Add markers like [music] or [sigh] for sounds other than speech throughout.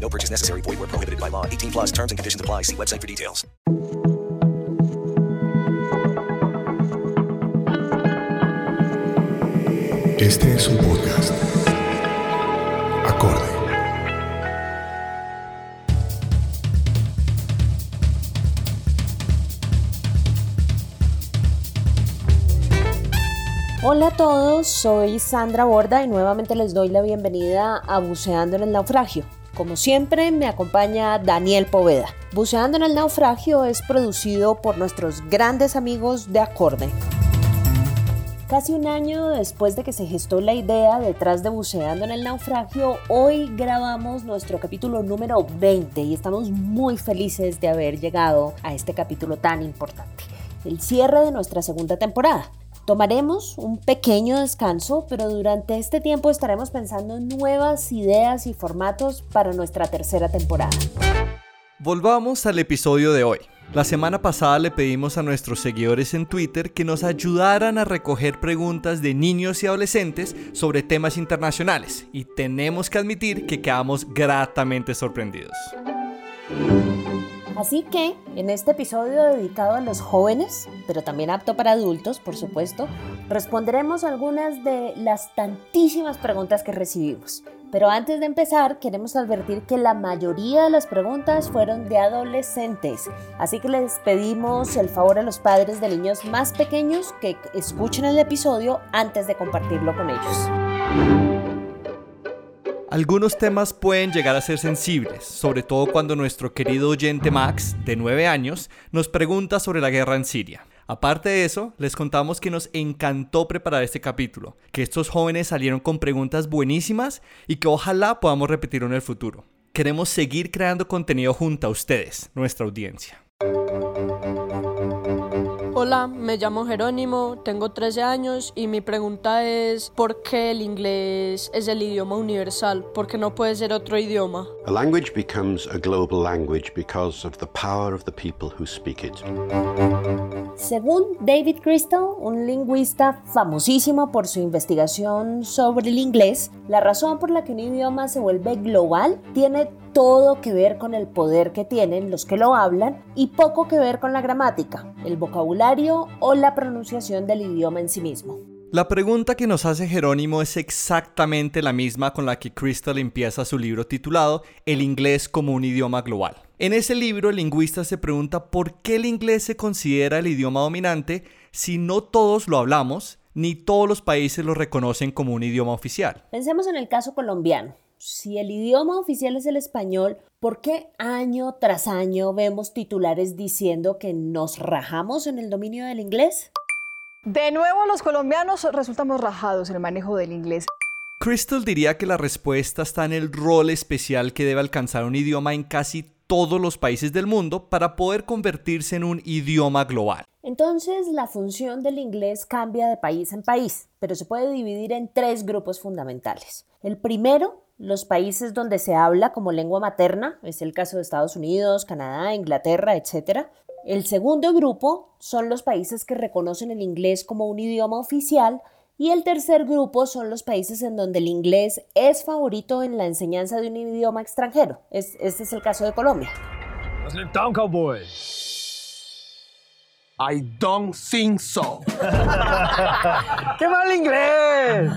No purchase necessary. Void where prohibited by law. 18 plus terms and conditions apply. See website for details. Este es un podcast. Acorde. Hola a todos, soy Sandra Borda y nuevamente les doy la bienvenida a Buceando en el Naufragio. Como siempre, me acompaña Daniel Poveda. Buceando en el Naufragio es producido por nuestros grandes amigos de Acorde. Casi un año después de que se gestó la idea detrás de Buceando en el Naufragio, hoy grabamos nuestro capítulo número 20 y estamos muy felices de haber llegado a este capítulo tan importante, el cierre de nuestra segunda temporada. Tomaremos un pequeño descanso, pero durante este tiempo estaremos pensando en nuevas ideas y formatos para nuestra tercera temporada. Volvamos al episodio de hoy. La semana pasada le pedimos a nuestros seguidores en Twitter que nos ayudaran a recoger preguntas de niños y adolescentes sobre temas internacionales y tenemos que admitir que quedamos gratamente sorprendidos. Así que en este episodio dedicado a los jóvenes, pero también apto para adultos, por supuesto, responderemos algunas de las tantísimas preguntas que recibimos. Pero antes de empezar, queremos advertir que la mayoría de las preguntas fueron de adolescentes. Así que les pedimos el favor a los padres de niños más pequeños que escuchen el episodio antes de compartirlo con ellos. Algunos temas pueden llegar a ser sensibles, sobre todo cuando nuestro querido oyente Max, de 9 años, nos pregunta sobre la guerra en Siria. Aparte de eso, les contamos que nos encantó preparar este capítulo, que estos jóvenes salieron con preguntas buenísimas y que ojalá podamos repetirlo en el futuro. Queremos seguir creando contenido junto a ustedes, nuestra audiencia. Hola, me llamo Jerónimo, tengo 13 años y mi pregunta es ¿por qué el inglés es el idioma universal? ¿Por qué no puede ser otro idioma? A language becomes a global language because of the power of the people who speak it. Según David Crystal, un lingüista famosísimo por su investigación sobre el inglés, la razón por la que un idioma se vuelve global tiene todo que ver con el poder que tienen los que lo hablan y poco que ver con la gramática, el vocabulario o la pronunciación del idioma en sí mismo. La pregunta que nos hace Jerónimo es exactamente la misma con la que Crystal empieza su libro titulado El inglés como un idioma global. En ese libro el lingüista se pregunta por qué el inglés se considera el idioma dominante si no todos lo hablamos ni todos los países lo reconocen como un idioma oficial. Pensemos en el caso colombiano si el idioma oficial es el español, ¿por qué año tras año vemos titulares diciendo que nos rajamos en el dominio del inglés? De nuevo, los colombianos resultamos rajados en el manejo del inglés. Crystal diría que la respuesta está en el rol especial que debe alcanzar un idioma en casi todos los países del mundo para poder convertirse en un idioma global. Entonces, la función del inglés cambia de país en país, pero se puede dividir en tres grupos fundamentales. El primero los países donde se habla como lengua materna, es el caso de Estados Unidos, Canadá, Inglaterra, etc. El segundo grupo son los países que reconocen el inglés como un idioma oficial y el tercer grupo son los países en donde el inglés es favorito en la enseñanza de un idioma extranjero. este es el caso de Colombia. cowboy. I don't think so. [laughs] ¡Qué mal inglés!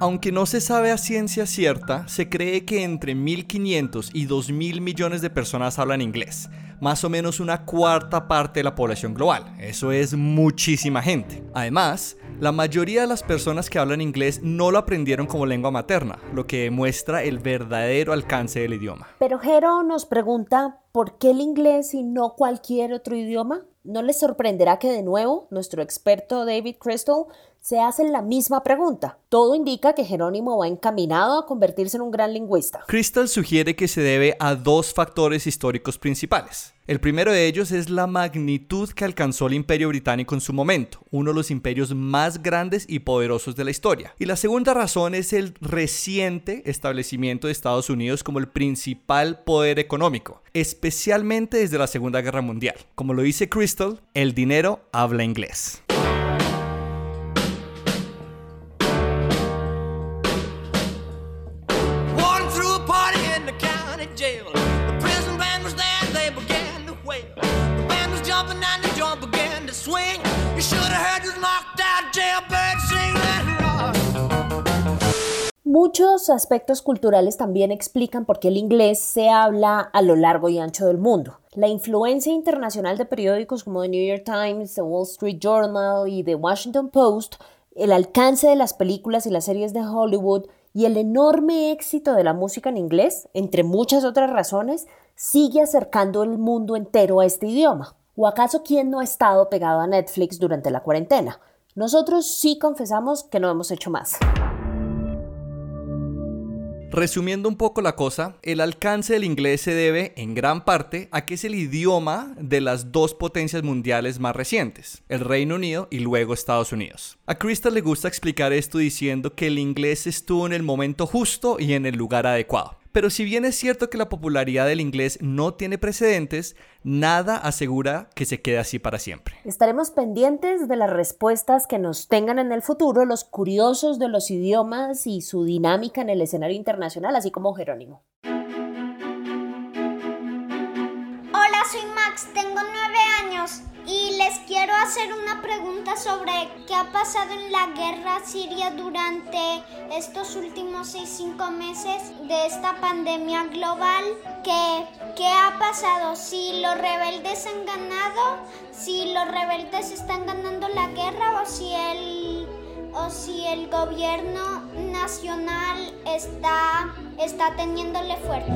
Aunque no se sabe a ciencia cierta, se cree que entre 1.500 y 2.000 millones de personas hablan inglés, más o menos una cuarta parte de la población global. Eso es muchísima gente. Además, la mayoría de las personas que hablan inglés no lo aprendieron como lengua materna, lo que demuestra el verdadero alcance del idioma. Pero Jero nos pregunta, ¿por qué el inglés y no cualquier otro idioma? ¿No les sorprenderá que de nuevo nuestro experto David Crystal se hace la misma pregunta? Todo indica que Jerónimo va encaminado a convertirse en un gran lingüista. Crystal sugiere que se debe a dos factores históricos principales. El primero de ellos es la magnitud que alcanzó el imperio británico en su momento, uno de los imperios más grandes y poderosos de la historia. Y la segunda razón es el reciente establecimiento de Estados Unidos como el principal poder económico, especialmente desde la Segunda Guerra Mundial. Como lo dice Crystal, el dinero habla inglés. Muchos aspectos culturales también explican por qué el inglés se habla a lo largo y ancho del mundo. La influencia internacional de periódicos como The New York Times, The Wall Street Journal y The Washington Post, el alcance de las películas y las series de Hollywood y el enorme éxito de la música en inglés, entre muchas otras razones, sigue acercando el mundo entero a este idioma. ¿O acaso quién no ha estado pegado a Netflix durante la cuarentena? Nosotros sí confesamos que no hemos hecho más. Resumiendo un poco la cosa, el alcance del inglés se debe en gran parte a que es el idioma de las dos potencias mundiales más recientes, el Reino Unido y luego Estados Unidos. A Crystal le gusta explicar esto diciendo que el inglés estuvo en el momento justo y en el lugar adecuado. Pero si bien es cierto que la popularidad del inglés no tiene precedentes, nada asegura que se quede así para siempre. Estaremos pendientes de las respuestas que nos tengan en el futuro los curiosos de los idiomas y su dinámica en el escenario internacional, así como Jerónimo. Hacer una pregunta sobre qué ha pasado en la guerra siria durante estos últimos 6-5 meses de esta pandemia global. ¿Qué, ¿Qué ha pasado? Si los rebeldes han ganado, si los rebeldes están ganando la guerra o si el, o si el gobierno nacional está, está teniéndole fuerte.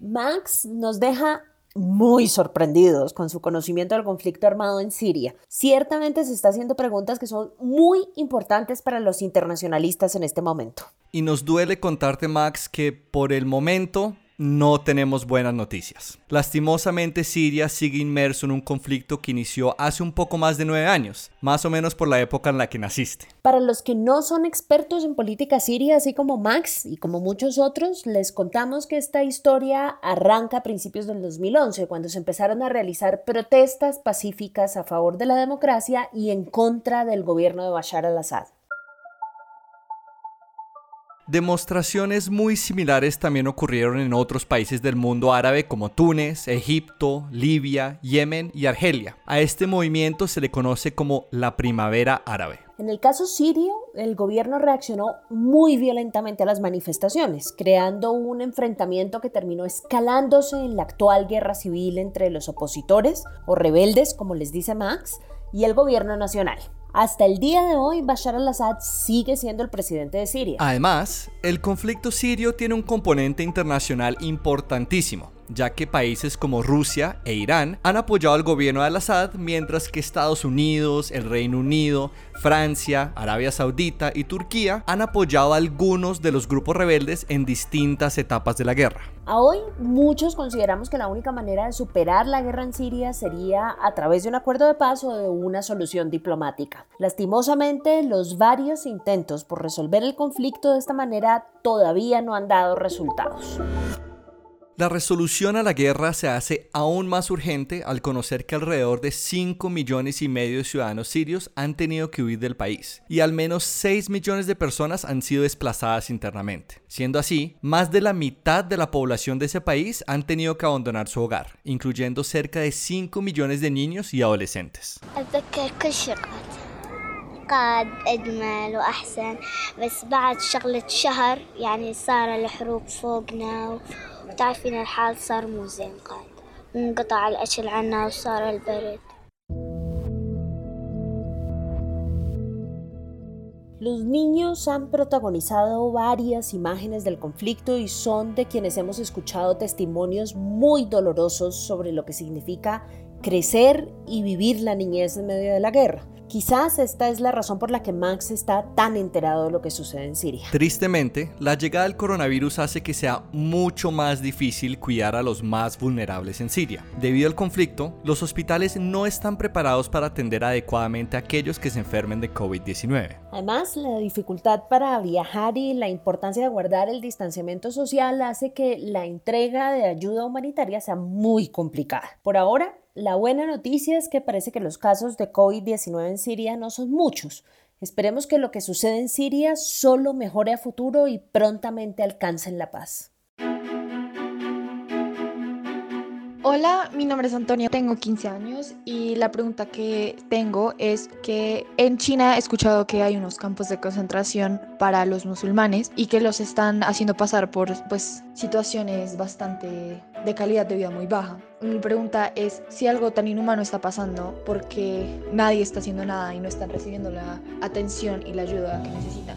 Max nos deja muy sorprendidos con su conocimiento del conflicto armado en Siria. Ciertamente se está haciendo preguntas que son muy importantes para los internacionalistas en este momento. Y nos duele contarte, Max, que por el momento no tenemos buenas noticias. Lastimosamente Siria sigue inmerso en un conflicto que inició hace un poco más de nueve años, más o menos por la época en la que naciste. Para los que no son expertos en política siria, así como Max y como muchos otros, les contamos que esta historia arranca a principios del 2011, cuando se empezaron a realizar protestas pacíficas a favor de la democracia y en contra del gobierno de Bashar al-Assad. Demostraciones muy similares también ocurrieron en otros países del mundo árabe como Túnez, Egipto, Libia, Yemen y Argelia. A este movimiento se le conoce como la primavera árabe. En el caso sirio, el gobierno reaccionó muy violentamente a las manifestaciones, creando un enfrentamiento que terminó escalándose en la actual guerra civil entre los opositores o rebeldes, como les dice Max, y el gobierno nacional. Hasta el día de hoy, Bashar al-Assad sigue siendo el presidente de Siria. Además, el conflicto sirio tiene un componente internacional importantísimo ya que países como Rusia e Irán han apoyado al gobierno de al-Assad, mientras que Estados Unidos, el Reino Unido, Francia, Arabia Saudita y Turquía han apoyado a algunos de los grupos rebeldes en distintas etapas de la guerra. A hoy muchos consideramos que la única manera de superar la guerra en Siria sería a través de un acuerdo de paz o de una solución diplomática. Lastimosamente, los varios intentos por resolver el conflicto de esta manera todavía no han dado resultados. La resolución a la guerra se hace aún más urgente al conocer que alrededor de 5 millones y medio de ciudadanos sirios han tenido que huir del país y al menos 6 millones de personas han sido desplazadas internamente. Siendo así, más de la mitad de la población de ese país han tenido que abandonar su hogar, incluyendo cerca de 5 millones de niños y adolescentes. اعتقاد أجمل وأحسن بس بعد شغلة شهر يعني صار الحروب فوقنا وتعرفين الحال صار مو زين قاعد انقطع الأكل عنا وصار البرد Los niños han protagonizado varias imágenes del conflicto y son de quienes hemos escuchado testimonios muy dolorosos sobre lo que significa crecer y vivir la niñez en medio de la guerra. Quizás esta es la razón por la que Max está tan enterado de lo que sucede en Siria. Tristemente, la llegada del coronavirus hace que sea mucho más difícil cuidar a los más vulnerables en Siria. Debido al conflicto, los hospitales no están preparados para atender adecuadamente a aquellos que se enfermen de COVID-19. Además, la dificultad para viajar y la importancia de guardar el distanciamiento social hace que la entrega de ayuda humanitaria sea muy complicada. Por ahora, la buena noticia es que parece que los casos de COVID-19 en Siria no son muchos. Esperemos que lo que sucede en Siria solo mejore a futuro y prontamente alcancen la paz. Hola, mi nombre es Antonia, tengo 15 años y la pregunta que tengo es que en China he escuchado que hay unos campos de concentración para los musulmanes y que los están haciendo pasar por pues situaciones bastante de calidad de vida muy baja. Mi pregunta es si algo tan inhumano está pasando porque nadie está haciendo nada y no están recibiendo la atención y la ayuda que necesitan.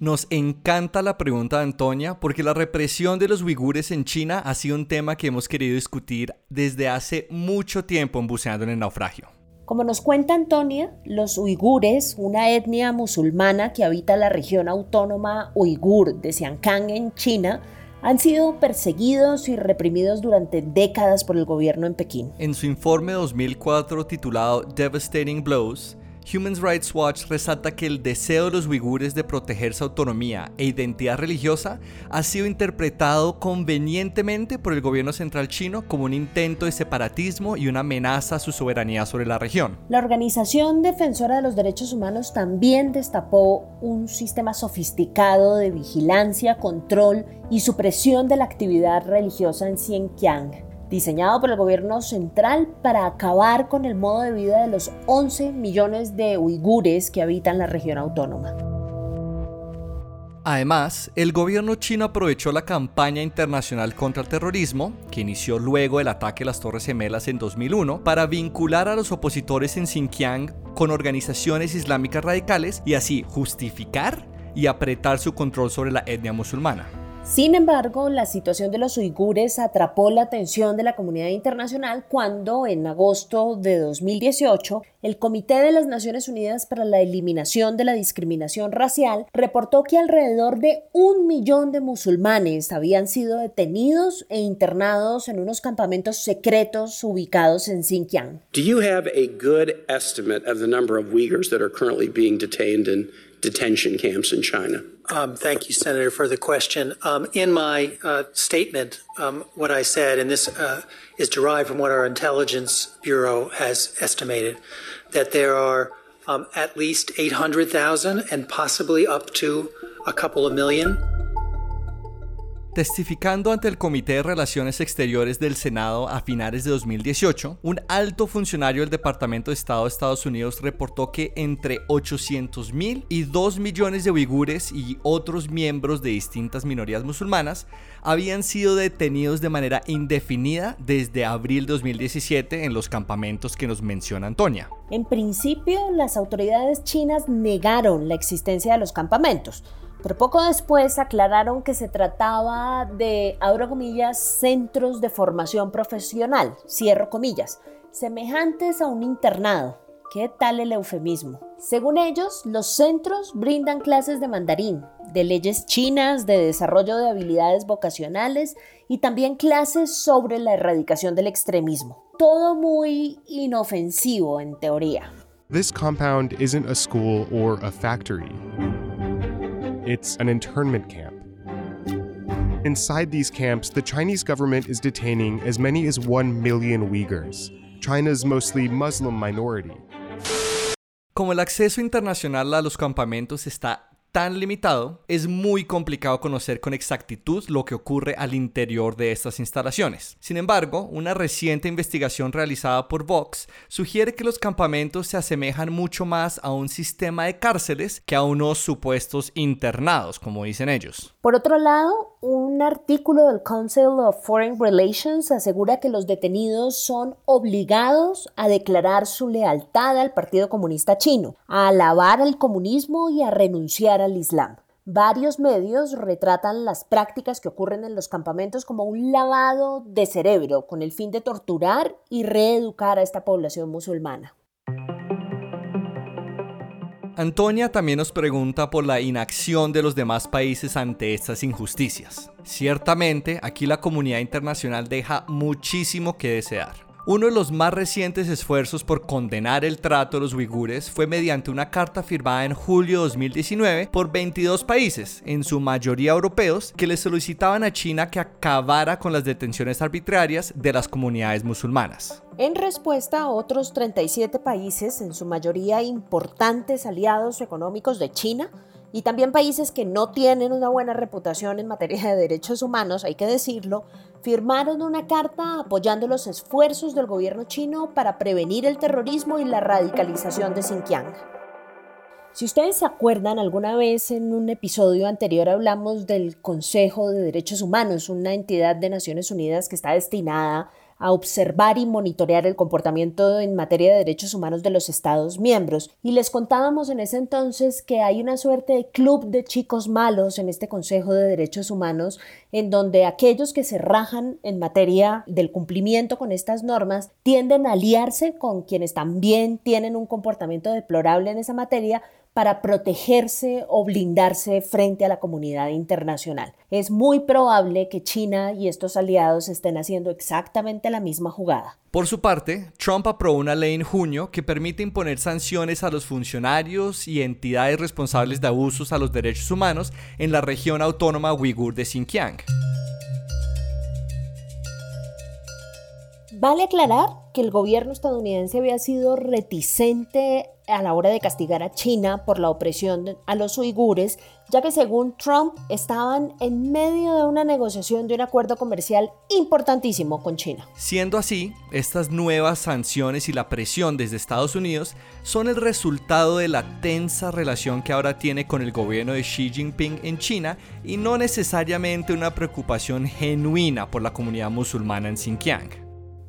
Nos encanta la pregunta de Antonia porque la represión de los uigures en China ha sido un tema que hemos querido discutir desde hace mucho tiempo en Buceando en el Naufragio. Como nos cuenta Antonia, los uigures, una etnia musulmana que habita la región autónoma uigur de Xinjiang en China, han sido perseguidos y reprimidos durante décadas por el gobierno en Pekín. En su informe 2004 titulado Devastating Blows, Human Rights Watch resalta que el deseo de los uigures de proteger su autonomía e identidad religiosa ha sido interpretado convenientemente por el gobierno central chino como un intento de separatismo y una amenaza a su soberanía sobre la región. La organización defensora de los derechos humanos también destapó un sistema sofisticado de vigilancia, control y supresión de la actividad religiosa en Xinjiang diseñado por el gobierno central para acabar con el modo de vida de los 11 millones de uigures que habitan la región autónoma. Además, el gobierno chino aprovechó la campaña internacional contra el terrorismo, que inició luego del ataque a las Torres Gemelas en 2001, para vincular a los opositores en Xinjiang con organizaciones islámicas radicales y así justificar y apretar su control sobre la etnia musulmana. Sin embargo, la situación de los uigures atrapó la atención de la comunidad internacional cuando, en agosto de 2018, el Comité de las Naciones Unidas para la Eliminación de la Discriminación Racial reportó que alrededor de un millón de musulmanes habían sido detenidos e internados en unos campamentos secretos ubicados en Xinjiang. Do you have a good estimate of the number of Uyghurs that are currently being detained in detention camps in China? Um, thank you, Senator, for the question. Um, in my uh, statement, um, what I said, and this uh, is derived from what our intelligence bureau has estimated, that there are um, at least 800,000 and possibly up to a couple of million Testificando ante el Comité de Relaciones Exteriores del Senado a finales de 2018, un alto funcionario del Departamento de Estado de Estados Unidos reportó que entre 800.000 y 2 millones de uigures y otros miembros de distintas minorías musulmanas habían sido detenidos de manera indefinida desde abril de 2017 en los campamentos que nos menciona Antonia. En principio, las autoridades chinas negaron la existencia de los campamentos pero poco después aclararon que se trataba de, abro comillas, centros de formación profesional, cierro comillas, semejantes a un internado. ¿Qué tal el eufemismo? Según ellos, los centros brindan clases de mandarín, de leyes chinas, de desarrollo de habilidades vocacionales y también clases sobre la erradicación del extremismo. Todo muy inofensivo en teoría. This compound isn't a school or a factory. It's an internment camp. Inside these camps, the Chinese government is detaining as many as 1 million Uyghurs, China's mostly Muslim minority. Como el acceso internacional a los campamentos está tan limitado, es muy complicado conocer con exactitud lo que ocurre al interior de estas instalaciones. Sin embargo, una reciente investigación realizada por Vox sugiere que los campamentos se asemejan mucho más a un sistema de cárceles que a unos supuestos internados, como dicen ellos. Por otro lado, un artículo del Council of Foreign Relations asegura que los detenidos son obligados a declarar su lealtad al Partido Comunista Chino, a alabar al comunismo y a renunciar al Islam. Varios medios retratan las prácticas que ocurren en los campamentos como un lavado de cerebro con el fin de torturar y reeducar a esta población musulmana. Antonia también nos pregunta por la inacción de los demás países ante estas injusticias. Ciertamente, aquí la comunidad internacional deja muchísimo que desear. Uno de los más recientes esfuerzos por condenar el trato a los uigures fue mediante una carta firmada en julio de 2019 por 22 países, en su mayoría europeos, que le solicitaban a China que acabara con las detenciones arbitrarias de las comunidades musulmanas. En respuesta, otros 37 países, en su mayoría importantes aliados económicos de China, y también países que no tienen una buena reputación en materia de derechos humanos, hay que decirlo, firmaron una carta apoyando los esfuerzos del gobierno chino para prevenir el terrorismo y la radicalización de Xinjiang. Si ustedes se acuerdan, alguna vez en un episodio anterior hablamos del Consejo de Derechos Humanos, una entidad de Naciones Unidas que está destinada observar y monitorear el comportamiento en materia de derechos humanos de los Estados miembros. Y les contábamos en ese entonces que hay una suerte de club de chicos malos en este Consejo de Derechos Humanos, en donde aquellos que se rajan en materia del cumplimiento con estas normas tienden a aliarse con quienes también tienen un comportamiento deplorable en esa materia para protegerse o blindarse frente a la comunidad internacional. Es muy probable que China y estos aliados estén haciendo exactamente la misma jugada. Por su parte, Trump aprobó una ley en junio que permite imponer sanciones a los funcionarios y entidades responsables de abusos a los derechos humanos en la región autónoma uigur de Xinjiang. Vale aclarar que el gobierno estadounidense había sido reticente a la hora de castigar a China por la opresión a los uigures, ya que según Trump estaban en medio de una negociación de un acuerdo comercial importantísimo con China. Siendo así, estas nuevas sanciones y la presión desde Estados Unidos son el resultado de la tensa relación que ahora tiene con el gobierno de Xi Jinping en China y no necesariamente una preocupación genuina por la comunidad musulmana en Xinjiang.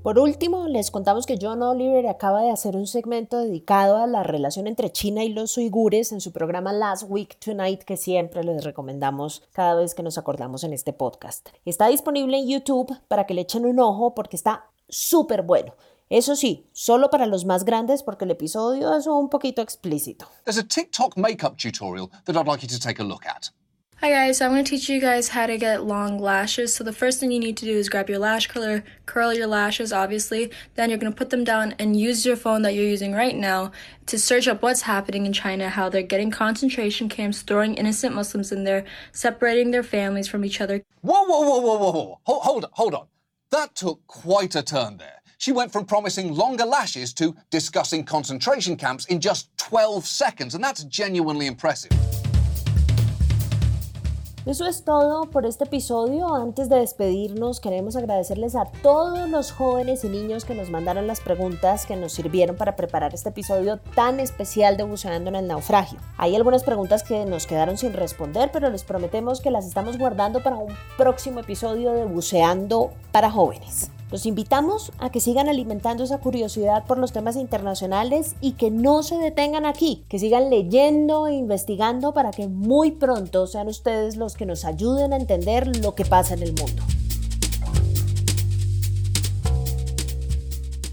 Por último, les contamos que John Oliver acaba de hacer un segmento dedicado a la relación entre China y los uigures en su programa Last Week Tonight, que siempre les recomendamos cada vez que nos acordamos en este podcast. Está disponible en YouTube para que le echen un ojo porque está súper bueno. Eso sí, solo para los más grandes porque el episodio es un poquito explícito. There's a TikTok makeup tutorial that I'd like you to take a look at. Hi guys, so I'm going to teach you guys how to get long lashes. So the first thing you need to do is grab your lash curler, curl your lashes obviously, then you're going to put them down and use your phone that you're using right now to search up what's happening in China, how they're getting concentration camps, throwing innocent Muslims in there, separating their families from each other. Whoa, whoa, whoa, whoa, whoa, whoa. Hold, hold on, hold on. That took quite a turn there. She went from promising longer lashes to discussing concentration camps in just 12 seconds, and that's genuinely impressive. Eso es todo por este episodio. Antes de despedirnos, queremos agradecerles a todos los jóvenes y niños que nos mandaron las preguntas que nos sirvieron para preparar este episodio tan especial de Buceando en el Naufragio. Hay algunas preguntas que nos quedaron sin responder, pero les prometemos que las estamos guardando para un próximo episodio de Buceando para jóvenes. Los invitamos a que sigan alimentando esa curiosidad por los temas internacionales y que no se detengan aquí, que sigan leyendo e investigando para que muy pronto sean ustedes los que nos ayuden a entender lo que pasa en el mundo.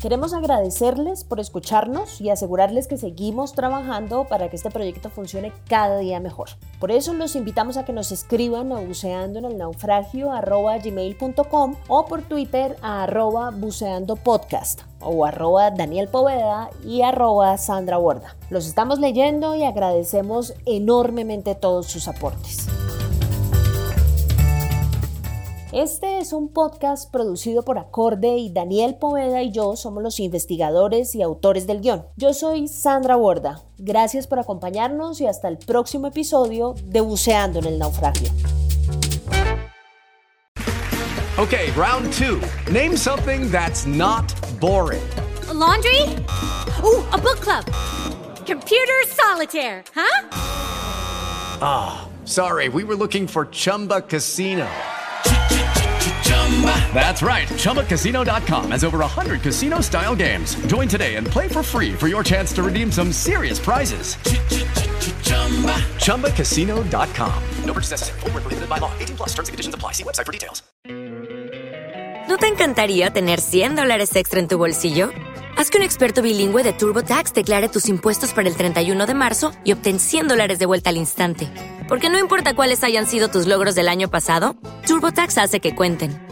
Queremos agradecerles por escucharnos y asegurarles que seguimos trabajando para que este proyecto funcione cada día mejor. Por eso los invitamos a que nos escriban a buceando en el naufragio gmail.com o por Twitter a arroba buceando podcast o arroba Daniel Poveda y arroba Sandra Borda. Los estamos leyendo y agradecemos enormemente todos sus aportes. Este es un podcast producido por Acorde y Daniel Poveda y yo somos los investigadores y autores del guion. Yo soy Sandra Borda. Gracias por acompañarnos y hasta el próximo episodio de Buceando en el Naufragio. Okay, round two. Name something that's not boring. laundry? Ooh, a book club. Computer solitaire, huh? Ah, oh, sorry, we were looking for Chumba Casino. That's right. ChumbaCasino.com has over 100 casino style games. Join today and play for free for your chance to redeem some serious prizes. ChumbaCasino.com. No purchase necessary. Full prohibited by law. 18 plus terms and conditions apply. See website for details. ¿No te encantaría tener 100 dólares extra en tu bolsillo? Haz que un experto bilingüe de TurboTax declare tus impuestos para el 31 de marzo y obtén 100 dólares de vuelta al instante. Porque no importa cuáles hayan sido tus logros del año pasado, TurboTax hace que cuenten.